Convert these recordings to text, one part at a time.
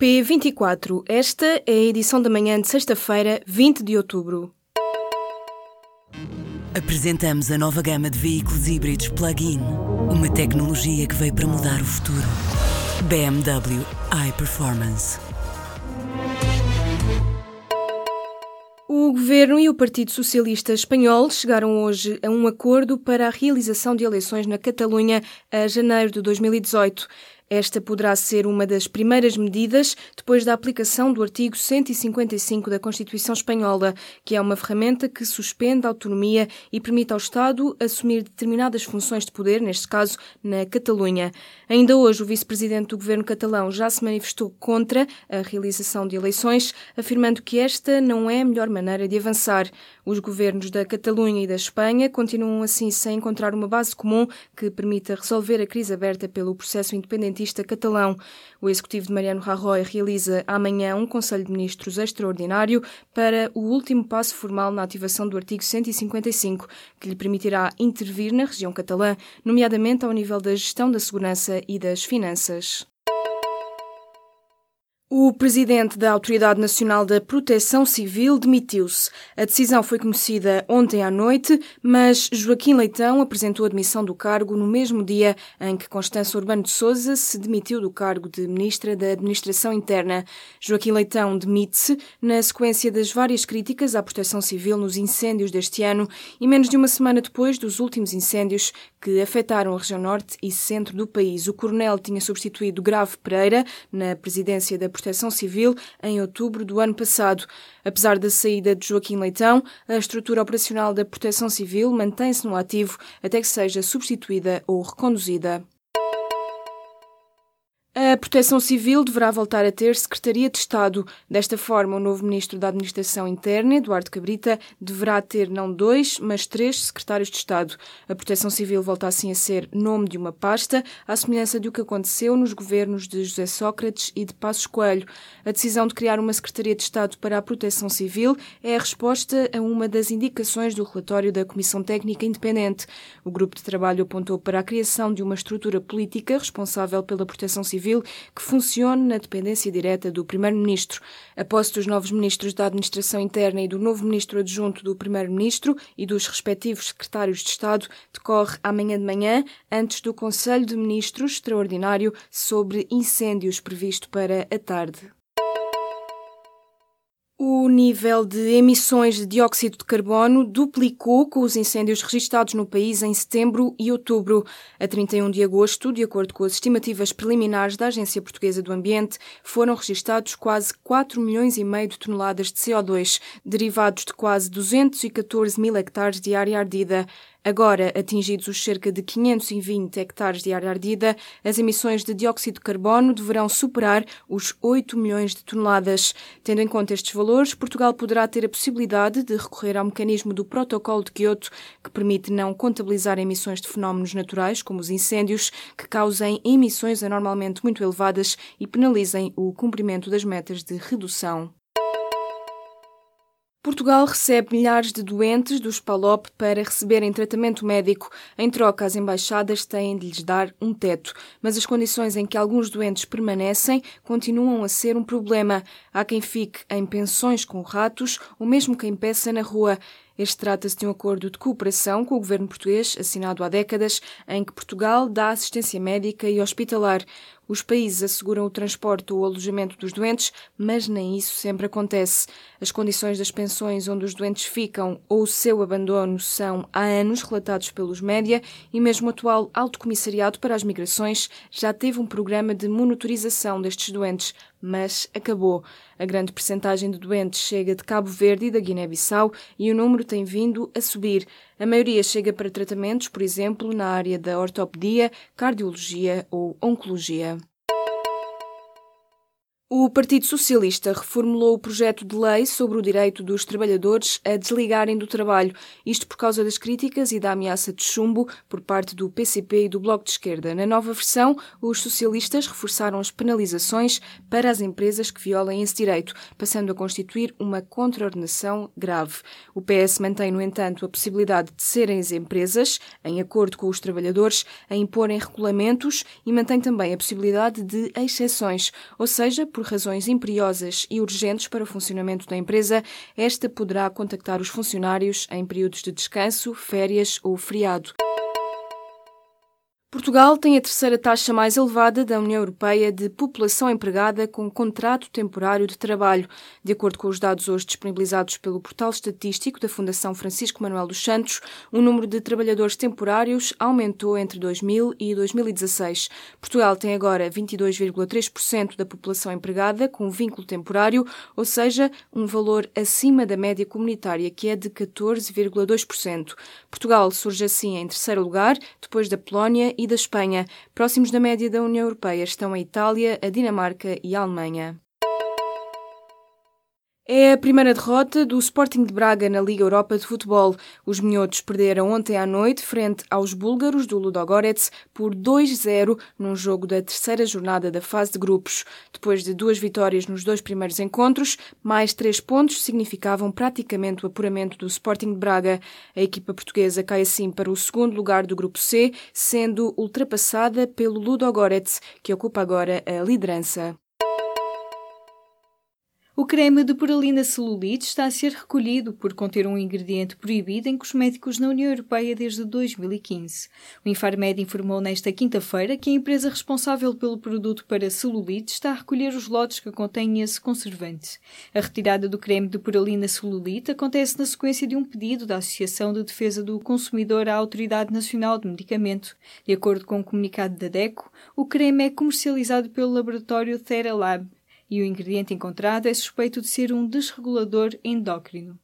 P24. Esta é a edição da manhã de sexta-feira, 20 de outubro. Apresentamos a nova gama de veículos híbridos plug-in. Uma tecnologia que veio para mudar o futuro. BMW iPerformance. O Governo e o Partido Socialista Espanhol chegaram hoje a um acordo para a realização de eleições na Catalunha a janeiro de 2018. Esta poderá ser uma das primeiras medidas depois da aplicação do artigo 155 da Constituição Espanhola, que é uma ferramenta que suspende a autonomia e permite ao Estado assumir determinadas funções de poder, neste caso na Catalunha. Ainda hoje, o vice-presidente do governo catalão já se manifestou contra a realização de eleições, afirmando que esta não é a melhor maneira de avançar. Os governos da Catalunha e da Espanha continuam assim sem encontrar uma base comum que permita resolver a crise aberta pelo processo independente independentista catalão. O executivo de Mariano Rajoy realiza amanhã um Conselho de Ministros extraordinário para o último passo formal na ativação do artigo 155, que lhe permitirá intervir na região catalã, nomeadamente ao nível da gestão da segurança e das finanças. O presidente da Autoridade Nacional da Proteção Civil demitiu-se. A decisão foi conhecida ontem à noite, mas Joaquim Leitão apresentou a demissão do cargo no mesmo dia em que Constança Urbano de Souza se demitiu do cargo de ministra da Administração Interna. Joaquim Leitão demite-se na sequência das várias críticas à proteção civil nos incêndios deste ano e menos de uma semana depois dos últimos incêndios que afetaram a região norte e centro do país. O coronel tinha substituído Grave Pereira na presidência da Proteção Civil em outubro do ano passado. Apesar da saída de Joaquim Leitão, a estrutura operacional da Proteção Civil mantém-se no ativo até que seja substituída ou reconduzida. A Proteção Civil deverá voltar a ter Secretaria de Estado. Desta forma, o novo Ministro da Administração Interna, Eduardo Cabrita, deverá ter não dois, mas três secretários de Estado. A Proteção Civil volta assim a ser nome de uma pasta, à semelhança do que aconteceu nos governos de José Sócrates e de Passos Coelho. A decisão de criar uma Secretaria de Estado para a Proteção Civil é a resposta a uma das indicações do relatório da Comissão Técnica Independente. O grupo de trabalho apontou para a criação de uma estrutura política responsável pela proteção civil Civil que funcione na dependência direta do Primeiro-Ministro. A posse dos novos ministros da Administração Interna e do novo ministro adjunto do Primeiro-Ministro e dos respectivos secretários de Estado decorre amanhã de manhã, antes do Conselho de Ministros extraordinário sobre incêndios previsto para a tarde. O nível de emissões de dióxido de carbono duplicou com os incêndios registados no país em setembro e outubro. A 31 de agosto, de acordo com as estimativas preliminares da Agência Portuguesa do Ambiente, foram registados quase 4 milhões e meio de toneladas de CO2, derivados de quase 214 mil hectares de área ardida. Agora, atingidos os cerca de 520 hectares de área ardida, as emissões de dióxido de carbono deverão superar os 8 milhões de toneladas. Tendo em conta estes valores, Portugal poderá ter a possibilidade de recorrer ao mecanismo do Protocolo de Quioto, que permite não contabilizar emissões de fenómenos naturais, como os incêndios, que causem emissões anormalmente muito elevadas e penalizem o cumprimento das metas de redução. Portugal recebe milhares de doentes dos PALOP para receberem tratamento médico. Em troca, as embaixadas têm de lhes dar um teto. Mas as condições em que alguns doentes permanecem continuam a ser um problema. Há quem fique em pensões com ratos ou mesmo quem peça na rua. Este trata-se de um acordo de cooperação com o governo português, assinado há décadas, em que Portugal dá assistência médica e hospitalar. Os países asseguram o transporte ou o alojamento dos doentes, mas nem isso sempre acontece. As condições das pensões onde os doentes ficam ou o seu abandono são há anos relatados pelos média e mesmo o atual Alto Comissariado para as Migrações já teve um programa de monitorização destes doentes, mas acabou. A grande percentagem de doentes chega de Cabo Verde e da Guiné-Bissau e o número tem vindo a subir. A maioria chega para tratamentos, por exemplo, na área da ortopedia, cardiologia ou oncologia. O Partido Socialista reformulou o projeto de lei sobre o direito dos trabalhadores a desligarem do trabalho, isto por causa das críticas e da ameaça de chumbo por parte do PCP e do Bloco de Esquerda. Na nova versão, os socialistas reforçaram as penalizações para as empresas que violem esse direito, passando a constituir uma contraordenação grave. O PS mantém, no entanto, a possibilidade de serem as empresas, em acordo com os trabalhadores, a imporem regulamentos e mantém também a possibilidade de exceções, ou seja, por por razões imperiosas e urgentes para o funcionamento da empresa, esta poderá contactar os funcionários em períodos de descanso, férias ou feriado. Portugal tem a terceira taxa mais elevada da União Europeia de população empregada com contrato temporário de trabalho. De acordo com os dados hoje disponibilizados pelo portal estatístico da Fundação Francisco Manuel dos Santos, o número de trabalhadores temporários aumentou entre 2000 e 2016. Portugal tem agora 22,3% da população empregada com vínculo temporário, ou seja, um valor acima da média comunitária, que é de 14,2%. Portugal surge assim em terceiro lugar, depois da Polónia e da Espanha. Próximos da média da União Europeia estão a Itália, a Dinamarca e a Alemanha. É a primeira derrota do Sporting de Braga na Liga Europa de Futebol. Os minhotos perderam ontem à noite frente aos búlgaros do Ludogorets por 2-0 num jogo da terceira jornada da fase de grupos. Depois de duas vitórias nos dois primeiros encontros, mais três pontos significavam praticamente o apuramento do Sporting de Braga. A equipa portuguesa cai assim para o segundo lugar do grupo C, sendo ultrapassada pelo Ludogorets, que ocupa agora a liderança. O creme de puralina celulite está a ser recolhido por conter um ingrediente proibido em cosméticos na União Europeia desde 2015. O Infarmed informou nesta quinta-feira que a empresa responsável pelo produto para celulite está a recolher os lotes que contêm esse conservante. A retirada do creme de puralina celulite acontece na sequência de um pedido da Associação de Defesa do Consumidor à Autoridade Nacional de Medicamento. De acordo com o um comunicado da DECO, o creme é comercializado pelo laboratório Theralab e o ingrediente encontrado é suspeito de ser um desregulador endócrino.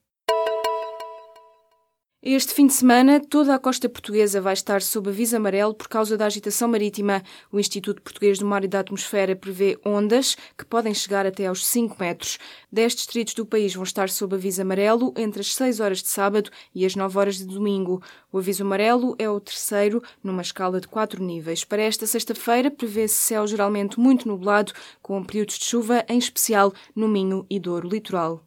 Este fim de semana, toda a costa portuguesa vai estar sob aviso amarelo por causa da agitação marítima. O Instituto Português do Mar e da Atmosfera prevê ondas que podem chegar até aos 5 metros. Dez distritos do país vão estar sob aviso amarelo entre as 6 horas de sábado e as 9 horas de domingo. O aviso amarelo é o terceiro numa escala de 4 níveis. Para esta sexta-feira, prevê-se céu geralmente muito nublado, com períodos de chuva, em especial no Minho e Douro Litoral.